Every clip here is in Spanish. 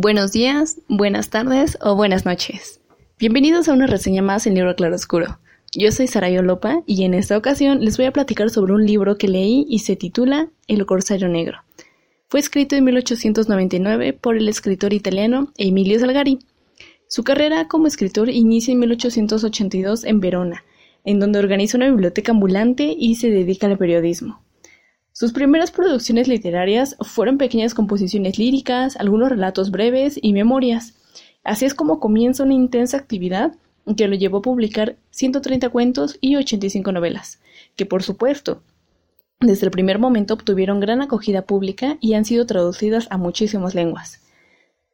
Buenos días, buenas tardes o buenas noches. Bienvenidos a una reseña más en Libro Claroscuro. Yo soy Sarayo Lopa y en esta ocasión les voy a platicar sobre un libro que leí y se titula El Corsario Negro. Fue escrito en 1899 por el escritor italiano Emilio Salgari. Su carrera como escritor inicia en 1882 en Verona, en donde organiza una biblioteca ambulante y se dedica al periodismo. Sus primeras producciones literarias fueron pequeñas composiciones líricas, algunos relatos breves y memorias. Así es como comienza una intensa actividad que lo llevó a publicar 130 cuentos y 85 novelas, que por supuesto desde el primer momento obtuvieron gran acogida pública y han sido traducidas a muchísimas lenguas.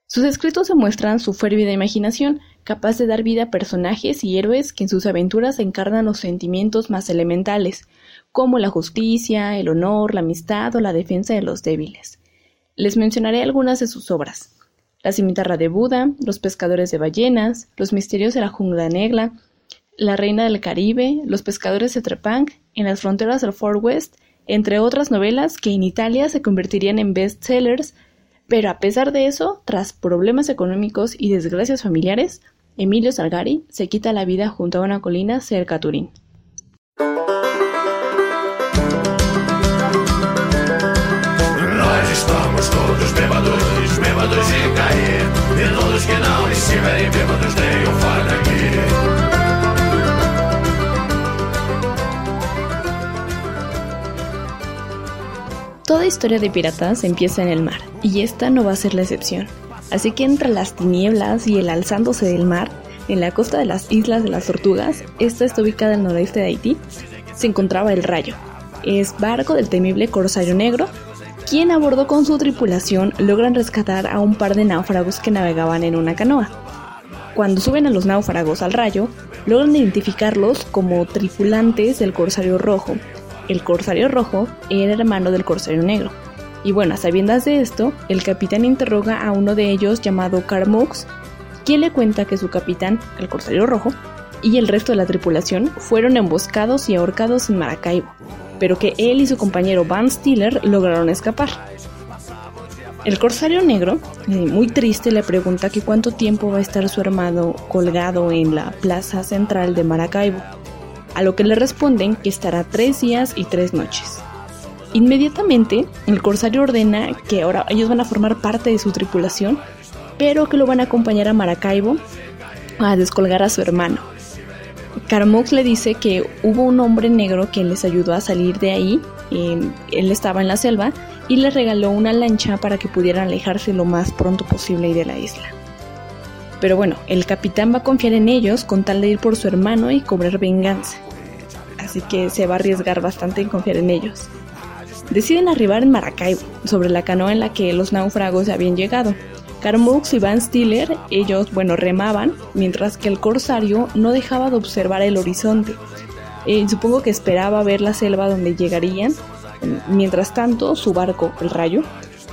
Sus escritos demuestran su férvida imaginación, capaz de dar vida a personajes y héroes que en sus aventuras encarnan los sentimientos más elementales, como la justicia, el honor, la amistad o la defensa de los débiles. Les mencionaré algunas de sus obras. La cimitarra de Buda, Los pescadores de ballenas, Los misterios de la jungla negra, La reina del Caribe, Los pescadores de Trepang, En las fronteras del Far West entre otras novelas que en Italia se convertirían en bestsellers, pero a pesar de eso, tras problemas económicos y desgracias familiares, Emilio Salgari se quita la vida junto a una colina cerca a Turín. Toda historia de piratas empieza en el mar, y esta no va a ser la excepción. Así que entre las tinieblas y el alzándose del mar, en la costa de las Islas de las Tortugas, esta está ubicada al noroeste de Haití, se encontraba el Rayo. Es barco del temible Corsario Negro, quien a bordo con su tripulación logran rescatar a un par de náufragos que navegaban en una canoa. Cuando suben a los náufragos al Rayo, logran identificarlos como tripulantes del Corsario Rojo, el Corsario Rojo era hermano del Corsario Negro. Y bueno, a sabiendas de esto, el capitán interroga a uno de ellos llamado Carmux, quien le cuenta que su capitán, el Corsario Rojo, y el resto de la tripulación fueron emboscados y ahorcados en Maracaibo, pero que él y su compañero Van Stiller lograron escapar. El Corsario Negro, eh, muy triste, le pregunta que cuánto tiempo va a estar su hermano colgado en la plaza central de Maracaibo a lo que le responden que estará tres días y tres noches. Inmediatamente, el corsario ordena que ahora ellos van a formar parte de su tripulación, pero que lo van a acompañar a Maracaibo a descolgar a su hermano. Caramox le dice que hubo un hombre negro que les ayudó a salir de ahí, él estaba en la selva, y le regaló una lancha para que pudieran alejarse lo más pronto posible de la isla. Pero bueno, el capitán va a confiar en ellos con tal de ir por su hermano y cobrar venganza así que se va a arriesgar bastante en confiar en ellos. Deciden arribar en Maracaibo, sobre la canoa en la que los náufragos habían llegado. Carmux y Van Stiller, ellos, bueno, remaban, mientras que el corsario no dejaba de observar el horizonte. Eh, supongo que esperaba ver la selva donde llegarían. Mientras tanto, su barco, el Rayo,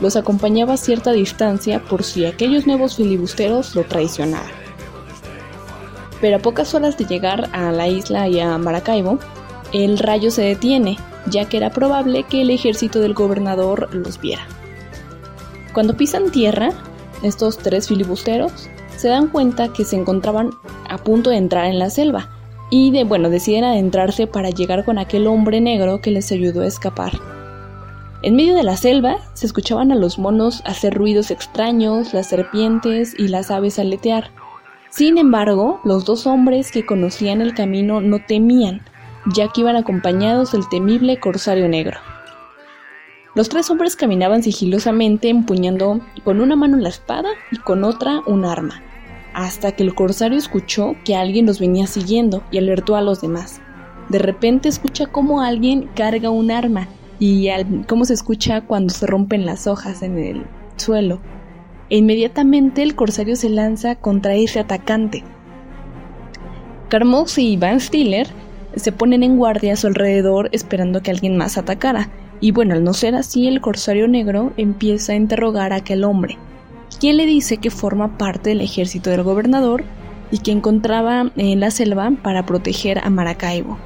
los acompañaba a cierta distancia por si aquellos nuevos filibusteros lo traicionaban. Pero a pocas horas de llegar a la isla y a Maracaibo, el rayo se detiene, ya que era probable que el ejército del gobernador los viera. Cuando pisan tierra, estos tres filibusteros se dan cuenta que se encontraban a punto de entrar en la selva y de bueno, deciden adentrarse para llegar con aquel hombre negro que les ayudó a escapar. En medio de la selva se escuchaban a los monos hacer ruidos extraños, las serpientes y las aves aletear. Sin embargo, los dos hombres que conocían el camino no temían, ya que iban acompañados del temible corsario negro. Los tres hombres caminaban sigilosamente empuñando con una mano la espada y con otra un arma, hasta que el corsario escuchó que alguien los venía siguiendo y alertó a los demás. De repente escucha cómo alguien carga un arma y cómo se escucha cuando se rompen las hojas en el suelo. E inmediatamente el corsario se lanza contra ese atacante. Carmox y Van Stiller se ponen en guardia a su alrededor esperando que alguien más atacara. Y bueno, al no ser así, el corsario negro empieza a interrogar a aquel hombre, quien le dice que forma parte del ejército del gobernador y que encontraba en la selva para proteger a Maracaibo.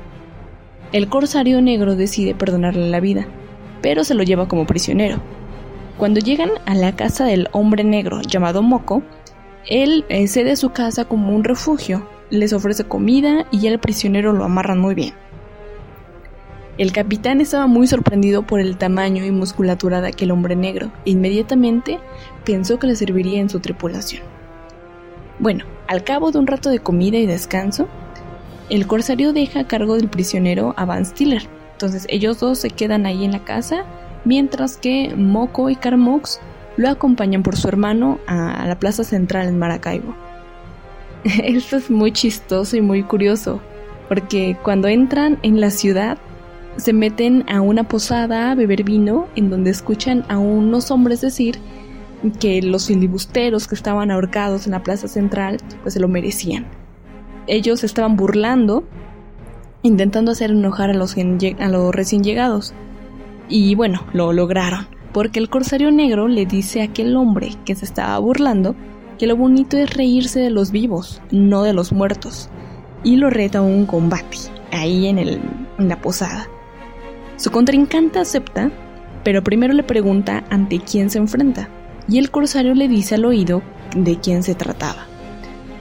El corsario negro decide perdonarle la vida, pero se lo lleva como prisionero. Cuando llegan a la casa del hombre negro llamado Moco, él eh, cede su casa como un refugio, les ofrece comida y el prisionero lo amarran muy bien. El capitán estaba muy sorprendido por el tamaño y musculatura de aquel hombre negro e inmediatamente pensó que le serviría en su tripulación. Bueno, al cabo de un rato de comida y descanso, el corsario deja a cargo del prisionero a Van Stiller. Entonces ellos dos se quedan ahí en la casa, mientras que Moko y Carmox lo acompañan por su hermano a la plaza central en Maracaibo. Esto es muy chistoso y muy curioso, porque cuando entran en la ciudad se meten a una posada a beber vino en donde escuchan a unos hombres decir que los filibusteros que estaban ahorcados en la plaza central pues se lo merecían ellos estaban burlando, intentando hacer enojar a los, a los recién llegados. Y bueno, lo lograron, porque el corsario negro le dice a aquel hombre que se estaba burlando que lo bonito es reírse de los vivos, no de los muertos, y lo reta a un combate, ahí en, el, en la posada. Su contrincante acepta, pero primero le pregunta ante quién se enfrenta, y el corsario le dice al oído de quién se trataba.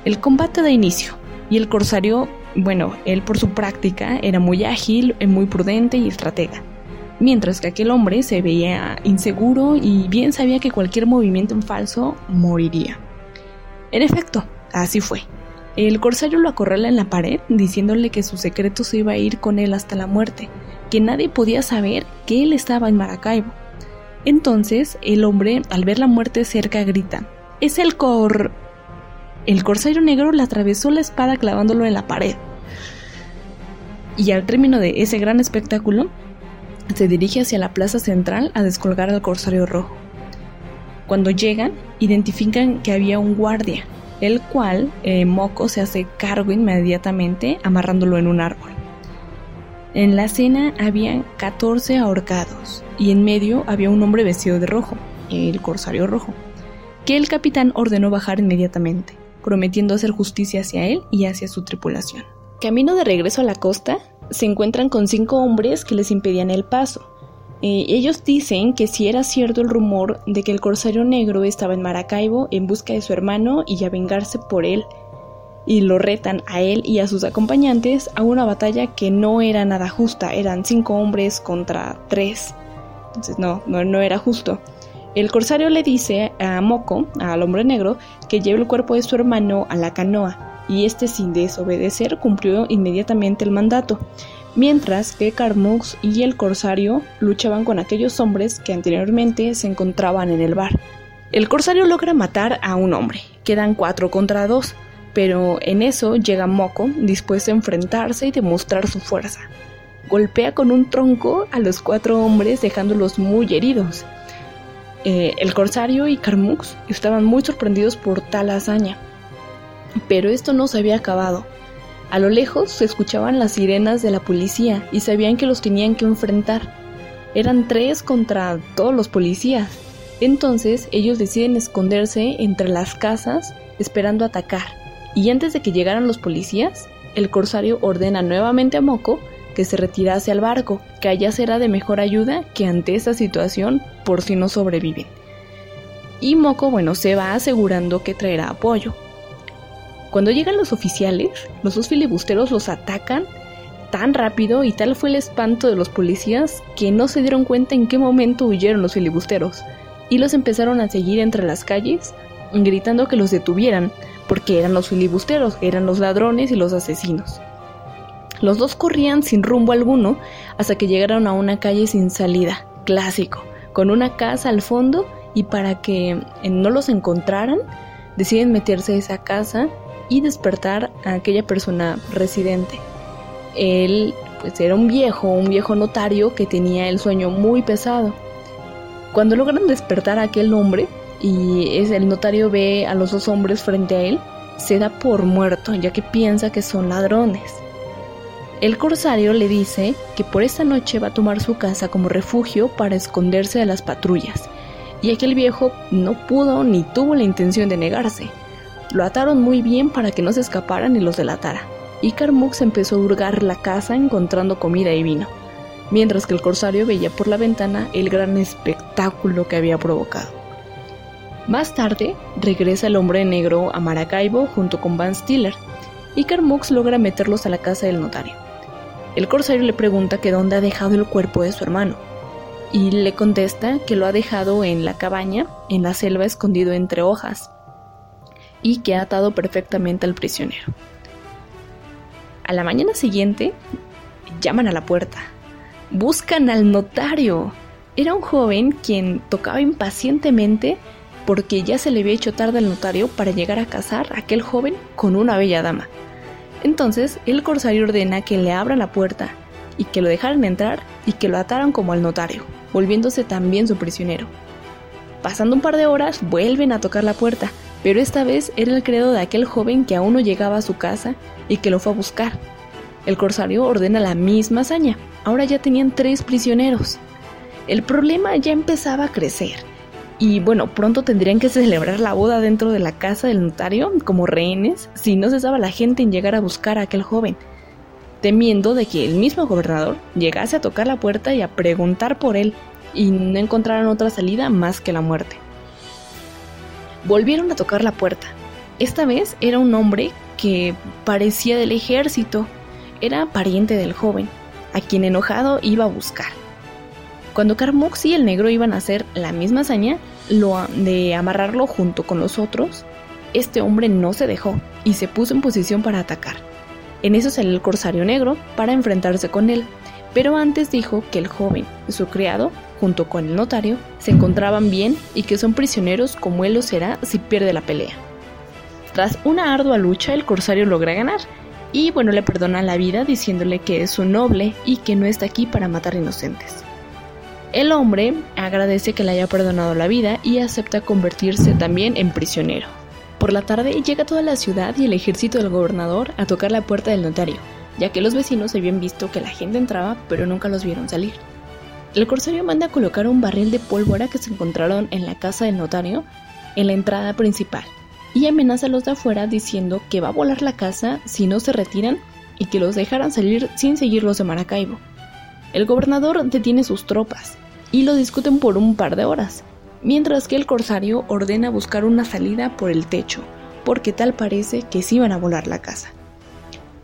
El combate da inicio, y el corsario, bueno, él por su práctica era muy ágil, eh, muy prudente y estratega. Mientras que aquel hombre se veía inseguro y bien sabía que cualquier movimiento en falso moriría. En efecto, así fue. El corsario lo acorrala en la pared, diciéndole que su secreto se iba a ir con él hasta la muerte, que nadie podía saber que él estaba en Maracaibo. Entonces, el hombre, al ver la muerte cerca, grita: Es el cor. El corsario negro le atravesó la espada clavándolo en la pared. Y al término de ese gran espectáculo, se dirige hacia la plaza central a descolgar al corsario rojo. Cuando llegan, identifican que había un guardia, el cual eh, Moco se hace cargo inmediatamente amarrándolo en un árbol. En la escena había 14 ahorcados y en medio había un hombre vestido de rojo, el corsario rojo, que el capitán ordenó bajar inmediatamente prometiendo hacer justicia hacia él y hacia su tripulación. Camino de regreso a la costa, se encuentran con cinco hombres que les impedían el paso. Eh, ellos dicen que si era cierto el rumor de que el corsario negro estaba en Maracaibo en busca de su hermano y a vengarse por él, y lo retan a él y a sus acompañantes a una batalla que no era nada justa, eran cinco hombres contra tres. Entonces no, no, no era justo. El corsario le dice a Moco, al hombre negro, que lleve el cuerpo de su hermano a la canoa, y este sin desobedecer cumplió inmediatamente el mandato, mientras que Carmux y el corsario luchaban con aquellos hombres que anteriormente se encontraban en el bar. El corsario logra matar a un hombre, quedan cuatro contra dos, pero en eso llega Moco dispuesto a enfrentarse y demostrar su fuerza. Golpea con un tronco a los cuatro hombres dejándolos muy heridos eh, el corsario y Carmux estaban muy sorprendidos por tal hazaña. Pero esto no se había acabado. A lo lejos se escuchaban las sirenas de la policía y sabían que los tenían que enfrentar. Eran tres contra todos los policías. Entonces ellos deciden esconderse entre las casas esperando atacar. Y antes de que llegaran los policías, el corsario ordena nuevamente a Moco que se retirase al barco, que allá será de mejor ayuda que ante esta situación por si no sobreviven. Y Moco, bueno, se va asegurando que traerá apoyo. Cuando llegan los oficiales, los dos filibusteros los atacan tan rápido y tal fue el espanto de los policías que no se dieron cuenta en qué momento huyeron los filibusteros y los empezaron a seguir entre las calles gritando que los detuvieran porque eran los filibusteros, eran los ladrones y los asesinos. Los dos corrían sin rumbo alguno hasta que llegaron a una calle sin salida, clásico, con una casa al fondo y para que no los encontraran, deciden meterse a esa casa y despertar a aquella persona residente. Él pues era un viejo, un viejo notario que tenía el sueño muy pesado. Cuando logran despertar a aquel hombre y es, el notario ve a los dos hombres frente a él, se da por muerto ya que piensa que son ladrones. El corsario le dice que por esta noche va a tomar su casa como refugio para esconderse de las patrullas, y aquel viejo no pudo ni tuvo la intención de negarse. Lo ataron muy bien para que no se escaparan y los delatara, y Carmux empezó a hurgar la casa encontrando comida y vino, mientras que el corsario veía por la ventana el gran espectáculo que había provocado. Más tarde, regresa el hombre negro a Maracaibo junto con Van Stiller, y Carmux logra meterlos a la casa del notario. El corsario le pregunta que dónde ha dejado el cuerpo de su hermano, y le contesta que lo ha dejado en la cabaña, en la selva escondido entre hojas, y que ha atado perfectamente al prisionero. A la mañana siguiente, llaman a la puerta. Buscan al notario. Era un joven quien tocaba impacientemente porque ya se le había hecho tarde al notario para llegar a casar a aquel joven con una bella dama. Entonces el corsario ordena que le abran la puerta y que lo dejaran entrar y que lo ataran como al notario, volviéndose también su prisionero. Pasando un par de horas, vuelven a tocar la puerta, pero esta vez era el credo de aquel joven que aún no llegaba a su casa y que lo fue a buscar. El corsario ordena la misma hazaña, ahora ya tenían tres prisioneros. El problema ya empezaba a crecer y bueno, pronto tendrían que celebrar la boda dentro de la casa del notario como rehenes si no cesaba la gente en llegar a buscar a aquel joven, temiendo de que el mismo gobernador llegase a tocar la puerta y a preguntar por él y no encontraran otra salida más que la muerte. Volvieron a tocar la puerta. Esta vez era un hombre que parecía del ejército, era pariente del joven, a quien enojado iba a buscar. Cuando Carmux y el negro iban a hacer la misma hazaña, lo de amarrarlo junto con los otros, este hombre no se dejó y se puso en posición para atacar. En eso salió el corsario negro para enfrentarse con él, pero antes dijo que el joven, su criado, junto con el notario, se encontraban bien y que son prisioneros como él lo será si pierde la pelea. Tras una ardua lucha, el corsario logra ganar y bueno, le perdona la vida diciéndole que es un noble y que no está aquí para matar inocentes. El hombre agradece que le haya perdonado la vida y acepta convertirse también en prisionero. Por la tarde llega toda la ciudad y el ejército del gobernador a tocar la puerta del notario, ya que los vecinos habían visto que la gente entraba pero nunca los vieron salir. El corsario manda a colocar un barril de pólvora que se encontraron en la casa del notario en la entrada principal y amenaza a los de afuera diciendo que va a volar la casa si no se retiran y que los dejarán salir sin seguirlos de Maracaibo. El gobernador detiene sus tropas y lo discuten por un par de horas, mientras que el corsario ordena buscar una salida por el techo, porque tal parece que sí iban a volar la casa.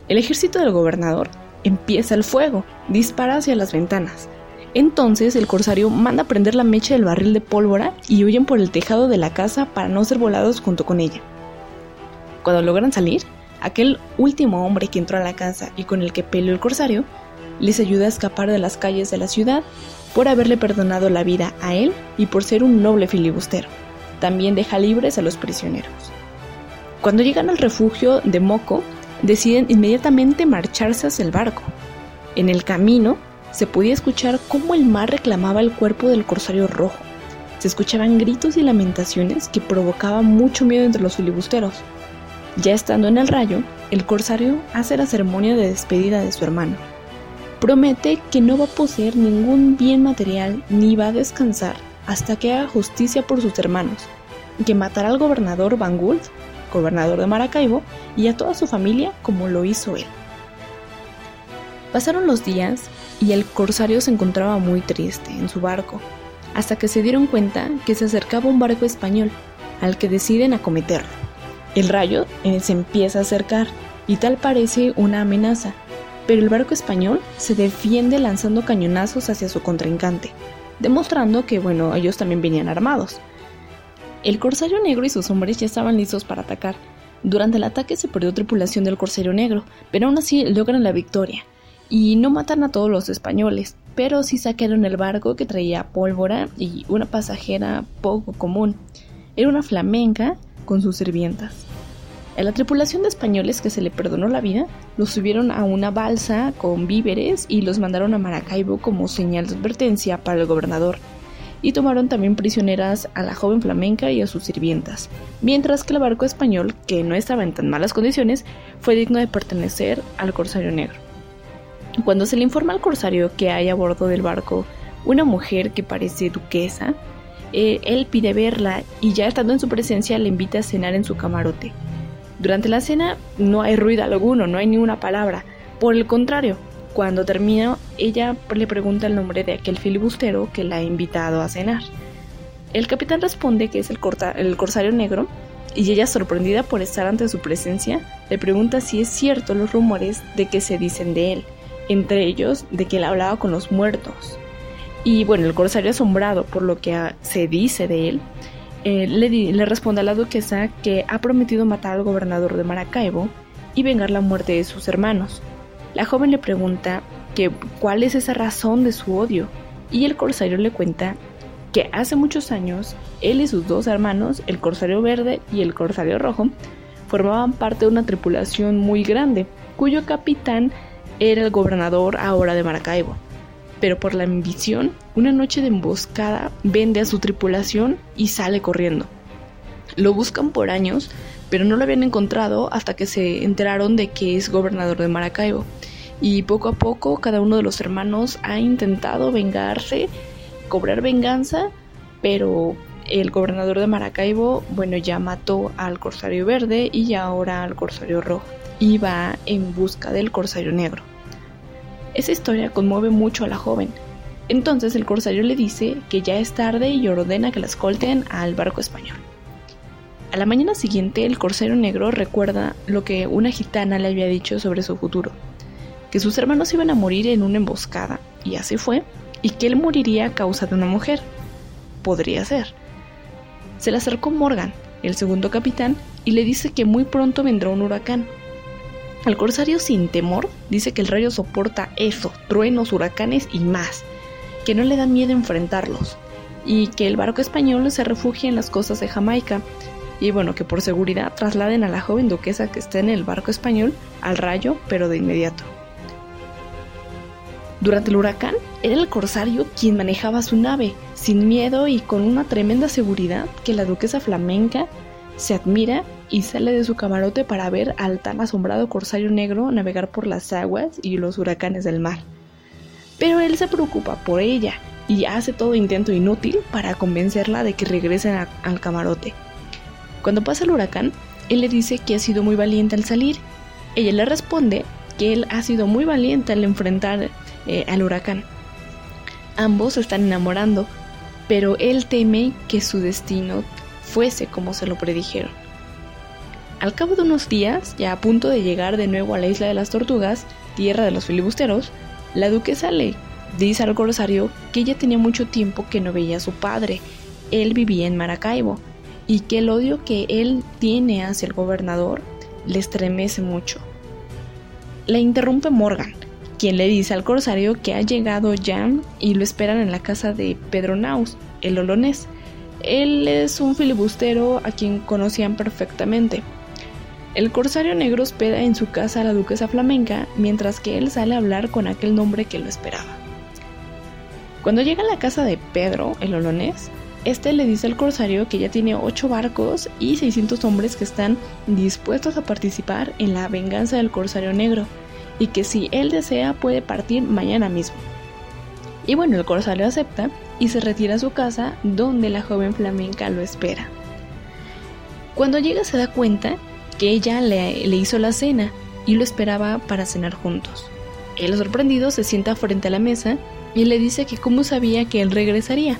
El ejército del gobernador empieza el fuego, dispara hacia las ventanas. Entonces el corsario manda prender la mecha del barril de pólvora y huyen por el tejado de la casa para no ser volados junto con ella. Cuando logran salir, aquel último hombre que entró a la casa y con el que peleó el corsario les ayuda a escapar de las calles de la ciudad por haberle perdonado la vida a él y por ser un noble filibustero. También deja libres a los prisioneros. Cuando llegan al refugio de Moco, deciden inmediatamente marcharse hacia el barco. En el camino, se podía escuchar cómo el mar reclamaba el cuerpo del corsario rojo. Se escuchaban gritos y lamentaciones que provocaban mucho miedo entre los filibusteros. Ya estando en el rayo, el corsario hace la ceremonia de despedida de su hermano promete que no va a poseer ningún bien material ni va a descansar hasta que haga justicia por sus hermanos, que matará al gobernador Van Gult, gobernador de Maracaibo, y a toda su familia como lo hizo él. Pasaron los días y el corsario se encontraba muy triste en su barco, hasta que se dieron cuenta que se acercaba un barco español, al que deciden acometerlo. El rayo se empieza a acercar y tal parece una amenaza, pero el barco español se defiende lanzando cañonazos hacia su contrincante, demostrando que, bueno, ellos también venían armados. El corsario negro y sus hombres ya estaban listos para atacar. Durante el ataque se perdió tripulación del corsario negro, pero aún así logran la victoria. Y no matan a todos los españoles, pero sí saquearon el barco que traía pólvora y una pasajera poco común. Era una flamenca con sus sirvientas. A la tripulación de españoles que se le perdonó la vida, los subieron a una balsa con víveres y los mandaron a Maracaibo como señal de advertencia para el gobernador. Y tomaron también prisioneras a la joven flamenca y a sus sirvientas, mientras que el barco español, que no estaba en tan malas condiciones, fue digno de pertenecer al Corsario Negro. Cuando se le informa al corsario que hay a bordo del barco una mujer que parece duquesa, eh, él pide verla y ya estando en su presencia le invita a cenar en su camarote. Durante la cena no hay ruido alguno, no hay ni una palabra. Por el contrario, cuando termina, ella le pregunta el nombre de aquel filibustero que la ha invitado a cenar. El capitán responde que es el, el corsario negro y ella, sorprendida por estar ante su presencia, le pregunta si es cierto los rumores de que se dicen de él, entre ellos de que él hablaba con los muertos. Y bueno, el corsario asombrado por lo que se dice de él, eh, le, responde a la duquesa que ha prometido matar al gobernador de Maracaibo y vengar la muerte de sus hermanos. La joven le pregunta que cuál es esa razón de su odio y el corsario le cuenta que hace muchos años él y sus dos hermanos, el corsario verde y el corsario rojo, formaban parte de una tripulación muy grande, cuyo capitán era el gobernador ahora de Maracaibo pero por la ambición, una noche de emboscada vende a su tripulación y sale corriendo. Lo buscan por años, pero no lo habían encontrado hasta que se enteraron de que es gobernador de Maracaibo. Y poco a poco cada uno de los hermanos ha intentado vengarse, cobrar venganza, pero el gobernador de Maracaibo, bueno, ya mató al Corsario Verde y ahora al Corsario Rojo. Y va en busca del Corsario Negro. Esa historia conmueve mucho a la joven. Entonces el corsario le dice que ya es tarde y ordena que la escolten al barco español. A la mañana siguiente el corsario negro recuerda lo que una gitana le había dicho sobre su futuro, que sus hermanos iban a morir en una emboscada, y así fue, y que él moriría a causa de una mujer. Podría ser. Se le acercó Morgan, el segundo capitán, y le dice que muy pronto vendrá un huracán, el corsario sin temor dice que el rayo soporta eso, truenos, huracanes y más, que no le da miedo enfrentarlos, y que el barco español se refugia en las costas de Jamaica, y bueno, que por seguridad trasladen a la joven duquesa que está en el barco español al rayo, pero de inmediato. Durante el huracán, era el corsario quien manejaba su nave, sin miedo y con una tremenda seguridad que la duquesa flamenca se admira y sale de su camarote para ver al tan asombrado corsario negro navegar por las aguas y los huracanes del mar. Pero él se preocupa por ella y hace todo intento inútil para convencerla de que regresen al camarote. Cuando pasa el huracán, él le dice que ha sido muy valiente al salir. Ella le responde que él ha sido muy valiente al enfrentar eh, al huracán. Ambos se están enamorando, pero él teme que su destino fuese como se lo predijeron. Al cabo de unos días, ya a punto de llegar de nuevo a la isla de las tortugas, tierra de los filibusteros, la duquesa le dice al corsario que ella tenía mucho tiempo que no veía a su padre, él vivía en Maracaibo, y que el odio que él tiene hacia el gobernador le estremece mucho. Le interrumpe Morgan, quien le dice al corsario que ha llegado Jan y lo esperan en la casa de Pedro Naus, el olonés. Él es un filibustero a quien conocían perfectamente, el corsario negro hospeda en su casa a la duquesa flamenca, mientras que él sale a hablar con aquel nombre que lo esperaba. Cuando llega a la casa de Pedro, el olonés, este le dice al corsario que ya tiene 8 barcos y 600 hombres que están dispuestos a participar en la venganza del corsario negro, y que si él desea puede partir mañana mismo. Y bueno, el corsario acepta y se retira a su casa donde la joven flamenca lo espera. Cuando llega se da cuenta que ella le, hizo la cena y lo esperaba para cenar juntos. Él sorprendido se sienta frente a la mesa y le dice que cómo sabía que él regresaría.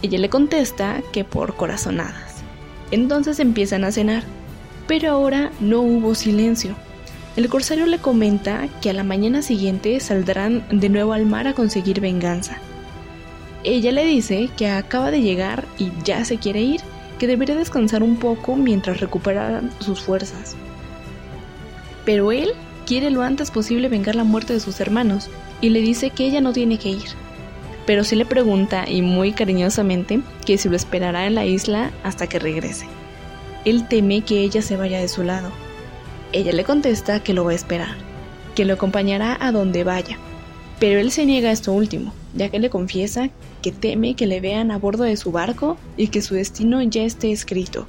Ella le contesta que por corazonadas. Entonces empiezan a cenar, pero ahora no hubo silencio. El corsario le comenta que a la mañana siguiente saldrán de nuevo al mar a conseguir venganza. Ella le dice que acaba de llegar y ya se quiere ir, que debería descansar un poco mientras recuperan sus fuerzas. Pero él quiere lo antes posible vengar la muerte de sus hermanos y le dice que ella no tiene que ir. Pero sí le pregunta, y muy cariñosamente, que si lo esperará en la isla hasta que regrese. Él teme que ella se vaya de su lado. Ella le contesta que lo va a esperar, que lo acompañará a donde vaya. Pero él se niega a esto último, ya que le confiesa que teme que le vean a bordo de su barco y que su destino ya esté escrito.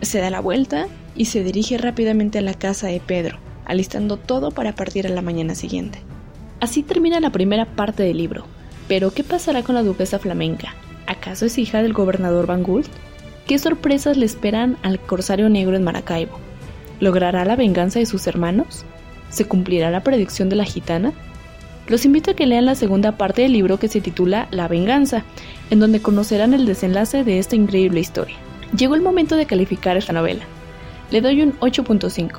Se da la vuelta y se dirige rápidamente a la casa de Pedro, alistando todo para partir a la mañana siguiente. Así termina la primera parte del libro. Pero, ¿qué pasará con la duquesa flamenca? ¿Acaso es hija del gobernador Van Gult? ¿Qué sorpresas le esperan al corsario negro en Maracaibo? ¿Logrará la venganza de sus hermanos? ¿Se cumplirá la predicción de la gitana? Los invito a que lean la segunda parte del libro que se titula La venganza, en donde conocerán el desenlace de esta increíble historia. Llegó el momento de calificar esta novela. Le doy un 8.5.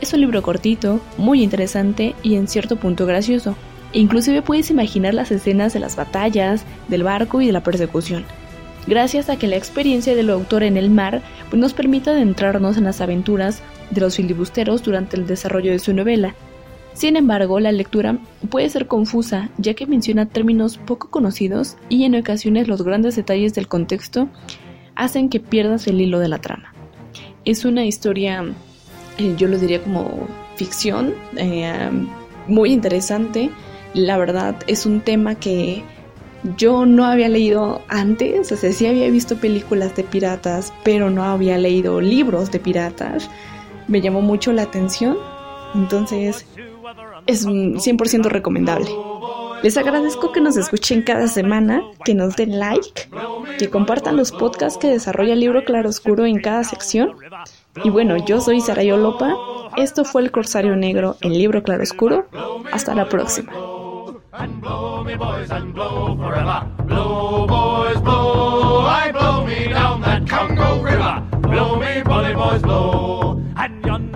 Es un libro cortito, muy interesante y en cierto punto gracioso. Inclusive puedes imaginar las escenas de las batallas, del barco y de la persecución. Gracias a que la experiencia del autor en el mar pues, nos permite adentrarnos en las aventuras de los filibusteros durante el desarrollo de su novela. Sin embargo, la lectura puede ser confusa ya que menciona términos poco conocidos y en ocasiones los grandes detalles del contexto hacen que pierdas el hilo de la trama. Es una historia, eh, yo lo diría como ficción, eh, muy interesante. La verdad es un tema que yo no había leído antes, o sea, sí había visto películas de piratas, pero no había leído libros de piratas. Me llamó mucho la atención, entonces es 100% recomendable. Les agradezco que nos escuchen cada semana, que nos den like, que compartan los podcasts que desarrolla el libro Claroscuro en cada sección. Y bueno, yo soy Sarayolopa. Esto fue El Corsario Negro en Libro Claroscuro. Hasta la próxima.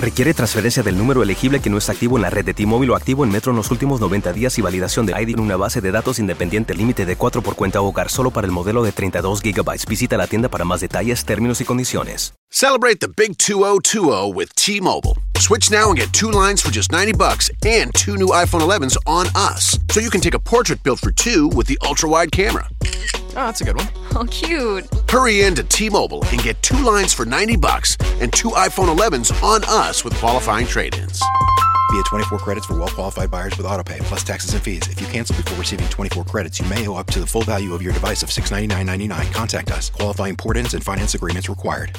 Requiere transferencia del número elegible que no está activo en la red de T-Mobile o activo en Metro en los últimos 90 días y validación de ID en una base de datos independiente límite de 4 por cuenta hogar solo para el modelo de 32 GB. Visita la tienda para más detalles, términos y condiciones. Celebrate the big 2020 with T-Mobile. Switch now and get two lines for just 90 bucks and two new iPhone 11s on us. So you can take a portrait built for two with the ultra-wide camera. Oh, that's a good one. Oh, cute. Hurry in to T-Mobile and get two lines for 90 bucks and two iPhone 11s on us with qualifying trade-ins. Via 24 credits for well-qualified buyers with autopay plus taxes and fees. If you cancel before receiving 24 credits, you may owe up to the full value of your device of $699.99. Contact us. Qualifying port-ins and finance agreements required.